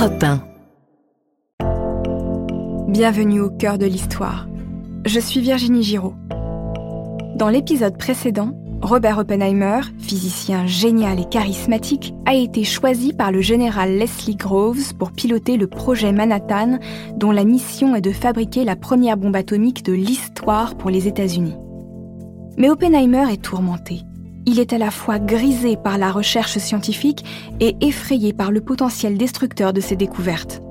Europe 1. Bienvenue au cœur de l'histoire. Je suis Virginie Giraud. Dans l'épisode précédent, Robert Oppenheimer, physicien génial et charismatique, a été choisi par le général Leslie Groves pour piloter le projet Manhattan, dont la mission est de fabriquer la première bombe atomique de l'histoire pour les États-Unis. Mais Oppenheimer est tourmenté. Il est à la fois grisé par la recherche scientifique et effrayé par le potentiel destructeur de ses découvertes.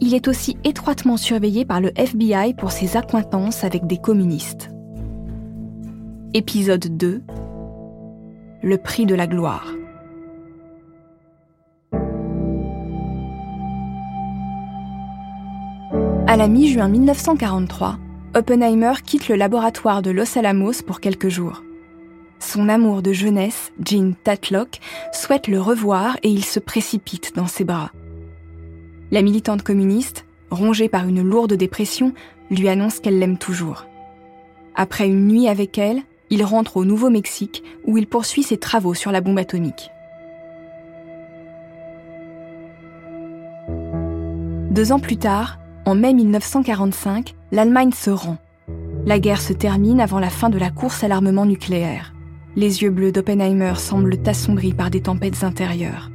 Il est aussi étroitement surveillé par le FBI pour ses accointances avec des communistes. Épisode 2 Le prix de la gloire. À la mi-juin 1943, Oppenheimer quitte le laboratoire de Los Alamos pour quelques jours. Son amour de jeunesse, Jean Tatlock, souhaite le revoir et il se précipite dans ses bras. La militante communiste, rongée par une lourde dépression, lui annonce qu'elle l'aime toujours. Après une nuit avec elle, il rentre au Nouveau-Mexique où il poursuit ses travaux sur la bombe atomique. Deux ans plus tard, en mai 1945, l'Allemagne se rend. La guerre se termine avant la fin de la course à l'armement nucléaire. Les yeux bleus d'Oppenheimer semblent assombris par des tempêtes intérieures.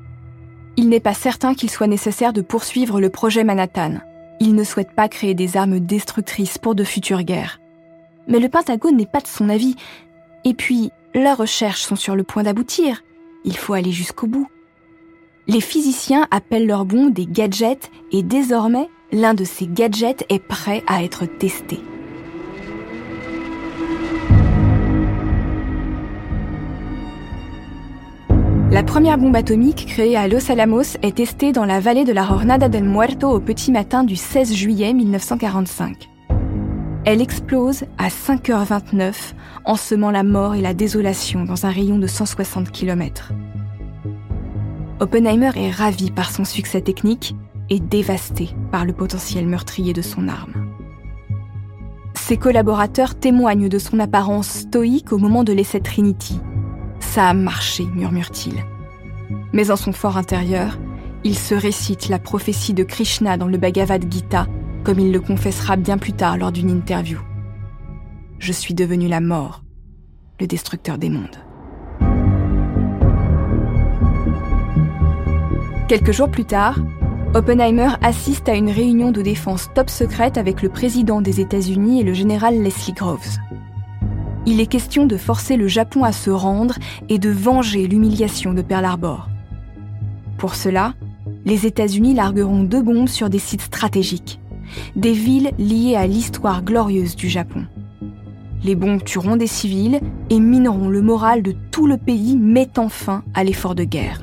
Il n'est pas certain qu'il soit nécessaire de poursuivre le projet Manhattan. Il ne souhaite pas créer des armes destructrices pour de futures guerres. Mais le Pentagone n'est pas de son avis. Et puis, leurs recherches sont sur le point d'aboutir. Il faut aller jusqu'au bout. Les physiciens appellent leurs bons des gadgets et désormais, l'un de ces gadgets est prêt à être testé. La première bombe atomique créée à Los Alamos est testée dans la vallée de la Jornada del Muerto au petit matin du 16 juillet 1945. Elle explose à 5h29, en semant la mort et la désolation dans un rayon de 160 km. Oppenheimer est ravi par son succès technique et dévasté par le potentiel meurtrier de son arme. Ses collaborateurs témoignent de son apparence stoïque au moment de l'essai Trinity. Ça a marché, murmure-t-il. Mais en son fort intérieur, il se récite la prophétie de Krishna dans le Bhagavad Gita comme il le confessera bien plus tard lors d'une interview. Je suis devenu la mort, le destructeur des mondes. Quelques jours plus tard, Oppenheimer assiste à une réunion de défense top secrète avec le président des États-Unis et le général Leslie Groves. Il est question de forcer le Japon à se rendre et de venger l'humiliation de Pearl Harbor. Pour cela, les États-Unis largueront deux bombes sur des sites stratégiques, des villes liées à l'histoire glorieuse du Japon. Les bombes tueront des civils et mineront le moral de tout le pays mettant fin à l'effort de guerre.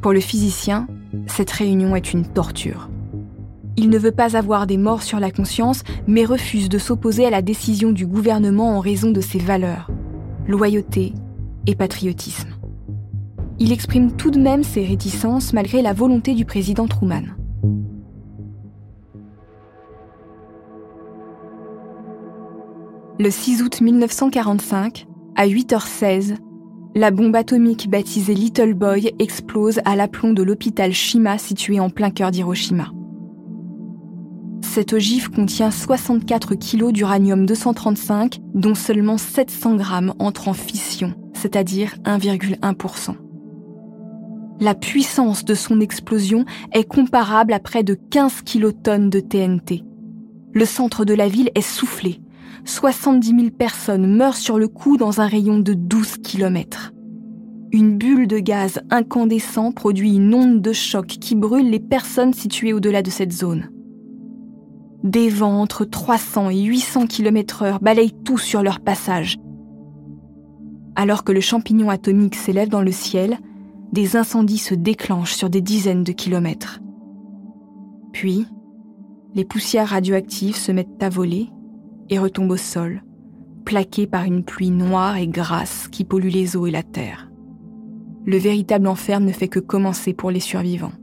Pour le physicien, cette réunion est une torture. Il ne veut pas avoir des morts sur la conscience, mais refuse de s'opposer à la décision du gouvernement en raison de ses valeurs, loyauté et patriotisme. Il exprime tout de même ses réticences malgré la volonté du président Truman. Le 6 août 1945, à 8h16, la bombe atomique baptisée Little Boy explose à l'aplomb de l'hôpital Shima situé en plein cœur d'Hiroshima. Cette ogive contient 64 kg d'uranium-235, dont seulement 700 grammes entrent en fission, c'est-à-dire 1,1%. La puissance de son explosion est comparable à près de 15 kilotonnes de TNT. Le centre de la ville est soufflé, 70 000 personnes meurent sur le coup dans un rayon de 12 km. Une bulle de gaz incandescent produit une onde de choc qui brûle les personnes situées au-delà de cette zone. Des vents entre 300 et 800 km/h balayent tout sur leur passage. Alors que le champignon atomique s'élève dans le ciel, des incendies se déclenchent sur des dizaines de kilomètres. Puis, les poussières radioactives se mettent à voler et retombe au sol, plaqué par une pluie noire et grasse qui pollue les eaux et la terre. Le véritable enfer ne fait que commencer pour les survivants.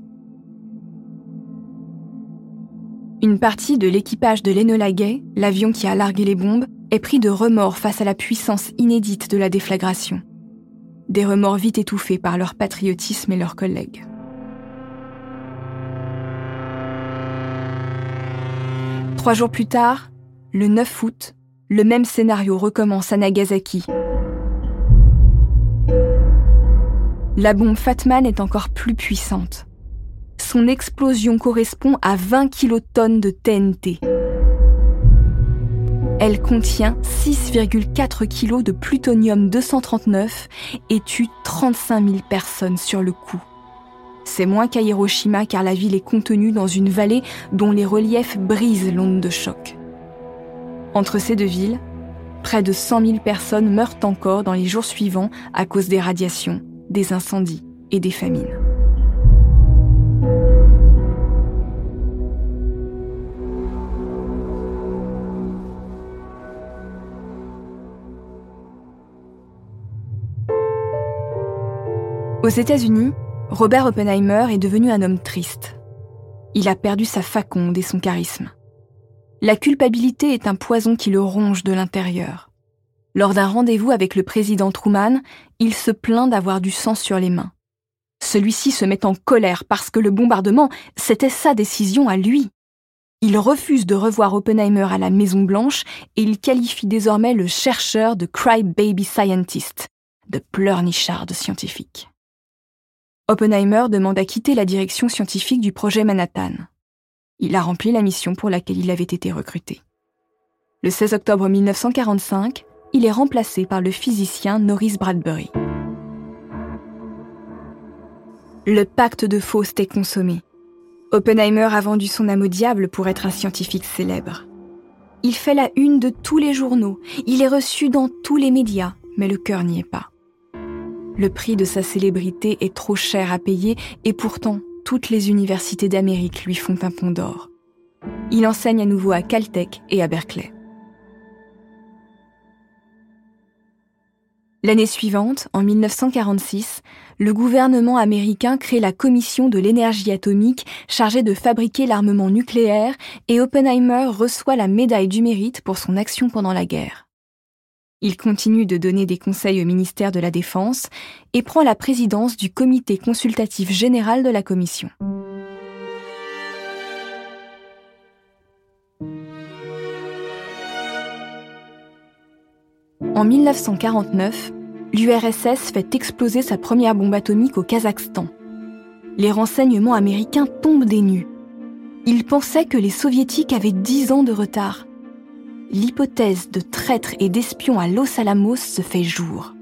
Une partie de l'équipage de l'Enolagay, l'avion qui a largué les bombes, est pris de remords face à la puissance inédite de la déflagration. Des remords vite étouffés par leur patriotisme et leurs collègues. Trois jours plus tard, le 9 août, le même scénario recommence à Nagasaki. La bombe Fatman est encore plus puissante. Son explosion correspond à 20 kilotonnes de TNT. Elle contient 6,4 kg de plutonium 239 et tue 35 000 personnes sur le coup. C'est moins qu'à Hiroshima car la ville est contenue dans une vallée dont les reliefs brisent l'onde de choc. Entre ces deux villes, près de 100 000 personnes meurent encore dans les jours suivants à cause des radiations, des incendies et des famines. Aux États-Unis, Robert Oppenheimer est devenu un homme triste. Il a perdu sa faconde et son charisme. La culpabilité est un poison qui le ronge de l'intérieur. Lors d'un rendez-vous avec le président Truman, il se plaint d'avoir du sang sur les mains. Celui-ci se met en colère parce que le bombardement, c'était sa décision à lui. Il refuse de revoir Oppenheimer à la Maison Blanche et il qualifie désormais le chercheur de Cry Baby Scientist, de pleurnichard scientifique. Oppenheimer demande à quitter la direction scientifique du projet Manhattan. Il a rempli la mission pour laquelle il avait été recruté. Le 16 octobre 1945, il est remplacé par le physicien Norris Bradbury. Le pacte de Faust est consommé. Oppenheimer a vendu son âme au diable pour être un scientifique célèbre. Il fait la une de tous les journaux, il est reçu dans tous les médias, mais le cœur n'y est pas. Le prix de sa célébrité est trop cher à payer et pourtant toutes les universités d'Amérique lui font un pont d'or. Il enseigne à nouveau à Caltech et à Berkeley. L'année suivante, en 1946, le gouvernement américain crée la Commission de l'énergie atomique chargée de fabriquer l'armement nucléaire et Oppenheimer reçoit la médaille du mérite pour son action pendant la guerre. Il continue de donner des conseils au ministère de la Défense et prend la présidence du comité consultatif général de la Commission. En 1949, l'URSS fait exploser sa première bombe atomique au Kazakhstan. Les renseignements américains tombent des nues. Ils pensaient que les soviétiques avaient dix ans de retard l'hypothèse de traître et d'espion à Los Alamos se fait jour.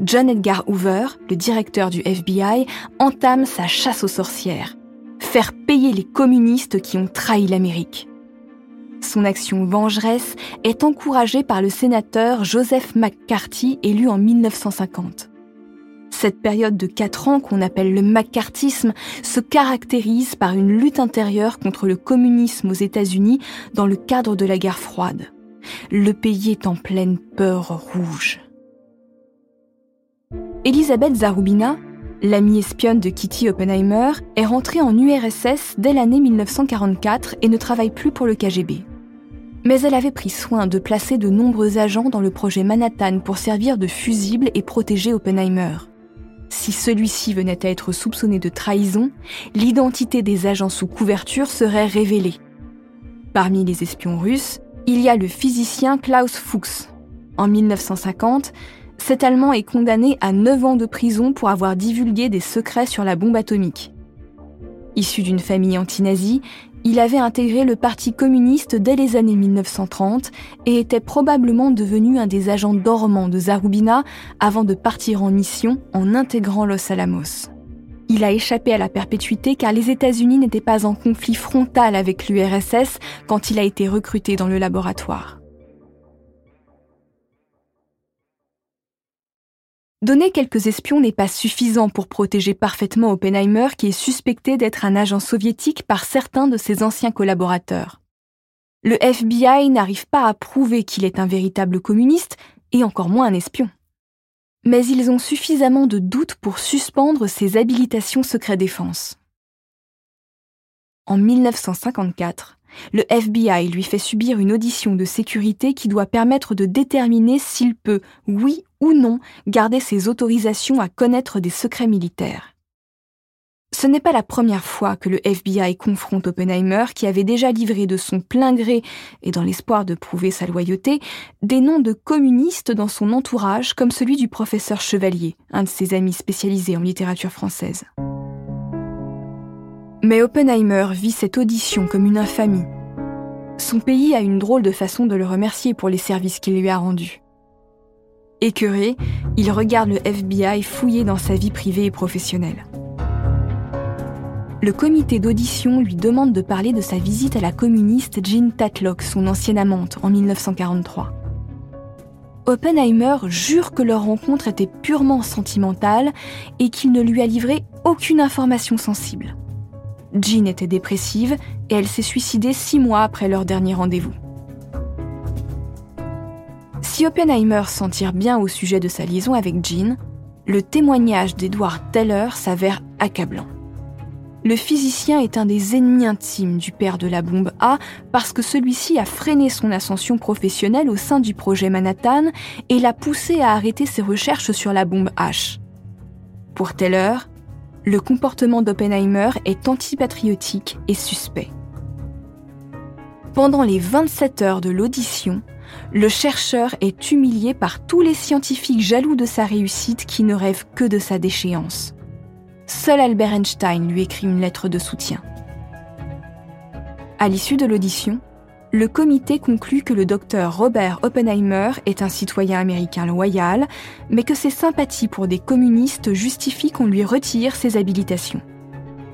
John Edgar Hoover, le directeur du FBI, entame sa chasse aux sorcières. Faire payer les communistes qui ont trahi l'Amérique. Son action vengeresse est encouragée par le sénateur Joseph McCarthy élu en 1950. Cette période de quatre ans qu'on appelle le McCarthyisme se caractérise par une lutte intérieure contre le communisme aux États-Unis dans le cadre de la guerre froide le pays est en pleine peur rouge. Elisabeth Zarubina, l'amie espionne de Kitty Oppenheimer, est rentrée en URSS dès l'année 1944 et ne travaille plus pour le KGB. Mais elle avait pris soin de placer de nombreux agents dans le projet Manhattan pour servir de fusible et protéger Oppenheimer. Si celui-ci venait à être soupçonné de trahison, l'identité des agents sous couverture serait révélée. Parmi les espions russes, il y a le physicien Klaus Fuchs. En 1950, cet Allemand est condamné à 9 ans de prison pour avoir divulgué des secrets sur la bombe atomique. Issu d'une famille anti-nazie, il avait intégré le Parti communiste dès les années 1930 et était probablement devenu un des agents dormants de Zarubina avant de partir en mission en intégrant Los Alamos. Il a échappé à la perpétuité car les États-Unis n'étaient pas en conflit frontal avec l'URSS quand il a été recruté dans le laboratoire. Donner quelques espions n'est pas suffisant pour protéger parfaitement Oppenheimer qui est suspecté d'être un agent soviétique par certains de ses anciens collaborateurs. Le FBI n'arrive pas à prouver qu'il est un véritable communiste et encore moins un espion mais ils ont suffisamment de doutes pour suspendre ses habilitations secret défense. En 1954, le FBI lui fait subir une audition de sécurité qui doit permettre de déterminer s'il peut, oui ou non, garder ses autorisations à connaître des secrets militaires. Ce n'est pas la première fois que le FBI confronte Oppenheimer, qui avait déjà livré de son plein gré, et dans l'espoir de prouver sa loyauté, des noms de communistes dans son entourage, comme celui du professeur Chevalier, un de ses amis spécialisés en littérature française. Mais Oppenheimer vit cette audition comme une infamie. Son pays a une drôle de façon de le remercier pour les services qu'il lui a rendus. Écœuré, il regarde le FBI fouiller dans sa vie privée et professionnelle le comité d'audition lui demande de parler de sa visite à la communiste Jean Tatlock, son ancienne amante, en 1943. Oppenheimer jure que leur rencontre était purement sentimentale et qu'il ne lui a livré aucune information sensible. Jean était dépressive et elle s'est suicidée six mois après leur dernier rendez-vous. Si Oppenheimer s'en tire bien au sujet de sa liaison avec Jean, le témoignage d'Edward Teller s'avère accablant le physicien est un des ennemis intimes du père de la bombe A parce que celui-ci a freiné son ascension professionnelle au sein du projet Manhattan et l'a poussé à arrêter ses recherches sur la bombe H. Pour Teller, le comportement d'Oppenheimer est antipatriotique et suspect. Pendant les 27 heures de l'audition, le chercheur est humilié par tous les scientifiques jaloux de sa réussite qui ne rêvent que de sa déchéance. Seul Albert Einstein lui écrit une lettre de soutien. À l'issue de l'audition, le comité conclut que le docteur Robert Oppenheimer est un citoyen américain loyal, mais que ses sympathies pour des communistes justifient qu'on lui retire ses habilitations.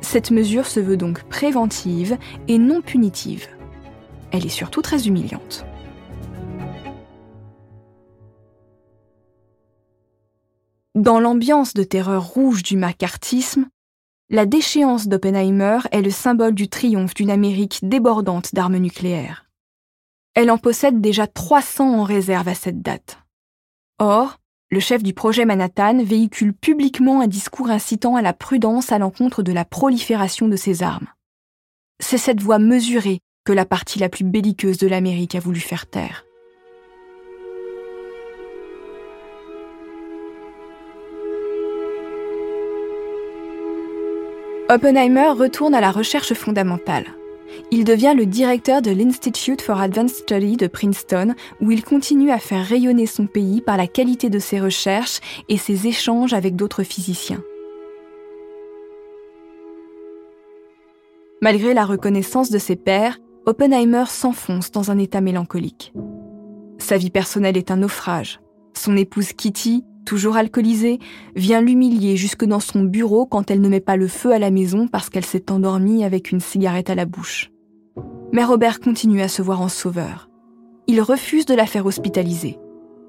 Cette mesure se veut donc préventive et non punitive. Elle est surtout très humiliante. Dans l'ambiance de terreur rouge du macartisme, la déchéance d'Oppenheimer est le symbole du triomphe d'une Amérique débordante d'armes nucléaires. Elle en possède déjà 300 en réserve à cette date. Or, le chef du projet Manhattan véhicule publiquement un discours incitant à la prudence à l'encontre de la prolifération de ses armes. C'est cette voie mesurée que la partie la plus belliqueuse de l'Amérique a voulu faire taire. Oppenheimer retourne à la recherche fondamentale. Il devient le directeur de l'Institute for Advanced Study de Princeton, où il continue à faire rayonner son pays par la qualité de ses recherches et ses échanges avec d'autres physiciens. Malgré la reconnaissance de ses pairs, Oppenheimer s'enfonce dans un état mélancolique. Sa vie personnelle est un naufrage. Son épouse Kitty toujours alcoolisée, vient l'humilier jusque dans son bureau quand elle ne met pas le feu à la maison parce qu'elle s'est endormie avec une cigarette à la bouche. Mais Robert continue à se voir en sauveur. Il refuse de la faire hospitaliser.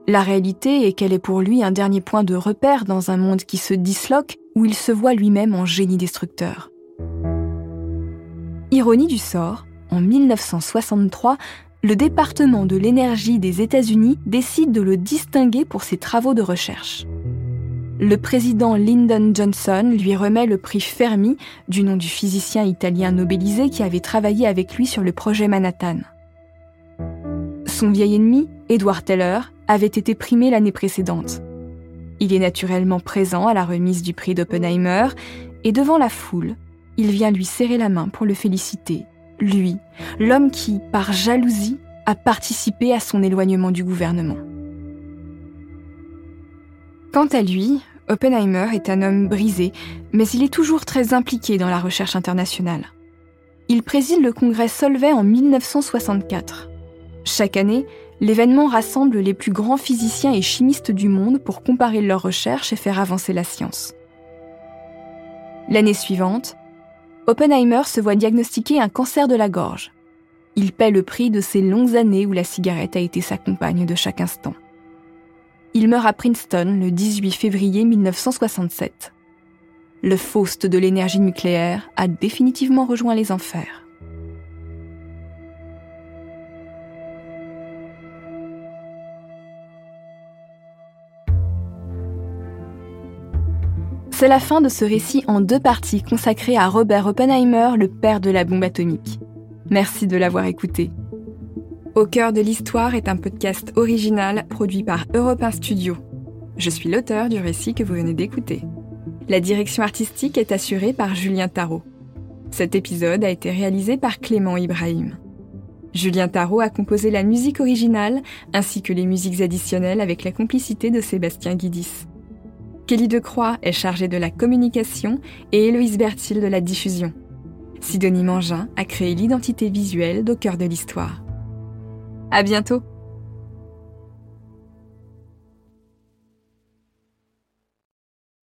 La réalité est qu'elle est pour lui un dernier point de repère dans un monde qui se disloque où il se voit lui-même en génie destructeur. Ironie du sort, en 1963, le département de l'énergie des États-Unis décide de le distinguer pour ses travaux de recherche. Le président Lyndon Johnson lui remet le prix Fermi, du nom du physicien italien nobelisé qui avait travaillé avec lui sur le projet Manhattan. Son vieil ennemi, Edward Teller, avait été primé l'année précédente. Il est naturellement présent à la remise du prix d'Oppenheimer et devant la foule, il vient lui serrer la main pour le féliciter lui, l'homme qui, par jalousie, a participé à son éloignement du gouvernement. Quant à lui, Oppenheimer est un homme brisé, mais il est toujours très impliqué dans la recherche internationale. Il préside le congrès Solvay en 1964. Chaque année, l'événement rassemble les plus grands physiciens et chimistes du monde pour comparer leurs recherches et faire avancer la science. L'année suivante, Oppenheimer se voit diagnostiquer un cancer de la gorge. Il paie le prix de ces longues années où la cigarette a été sa compagne de chaque instant. Il meurt à Princeton le 18 février 1967. Le Faust de l'énergie nucléaire a définitivement rejoint les enfers. C'est la fin de ce récit en deux parties consacré à Robert Oppenheimer, le père de la bombe atomique. Merci de l'avoir écouté. Au cœur de l'histoire est un podcast original produit par Europe 1 Studio. Je suis l'auteur du récit que vous venez d'écouter. La direction artistique est assurée par Julien Tarot. Cet épisode a été réalisé par Clément Ibrahim. Julien Tarot a composé la musique originale ainsi que les musiques additionnelles avec la complicité de Sébastien Guidis. Kelly Decroix est chargée de la communication et Héloïse Bertil de la diffusion. Sidonie Mangin a créé l'identité visuelle d'au cœur de l'histoire. À bientôt!